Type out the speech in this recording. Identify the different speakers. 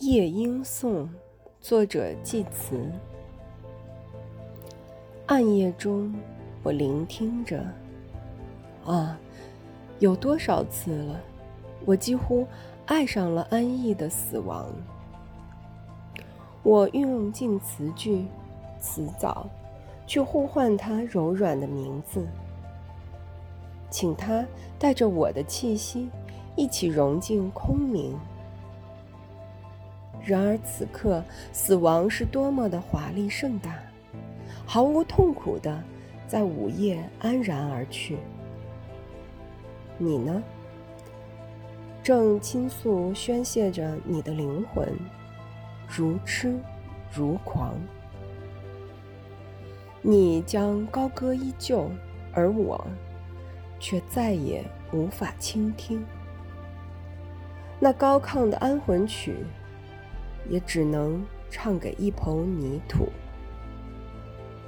Speaker 1: 夜莺颂》，作者季慈。暗夜中，我聆听着。啊，有多少次了，我几乎爱上了安逸的死亡。我运用尽词句、词藻，去呼唤它柔软的名字，请它带着我的气息，一起融进空明。然而此刻，死亡是多么的华丽盛大，毫无痛苦的在午夜安然而去。你呢？正倾诉宣泄着你的灵魂。如痴如狂，你将高歌依旧，而我却再也无法倾听。那高亢的安魂曲，也只能唱给一捧泥土。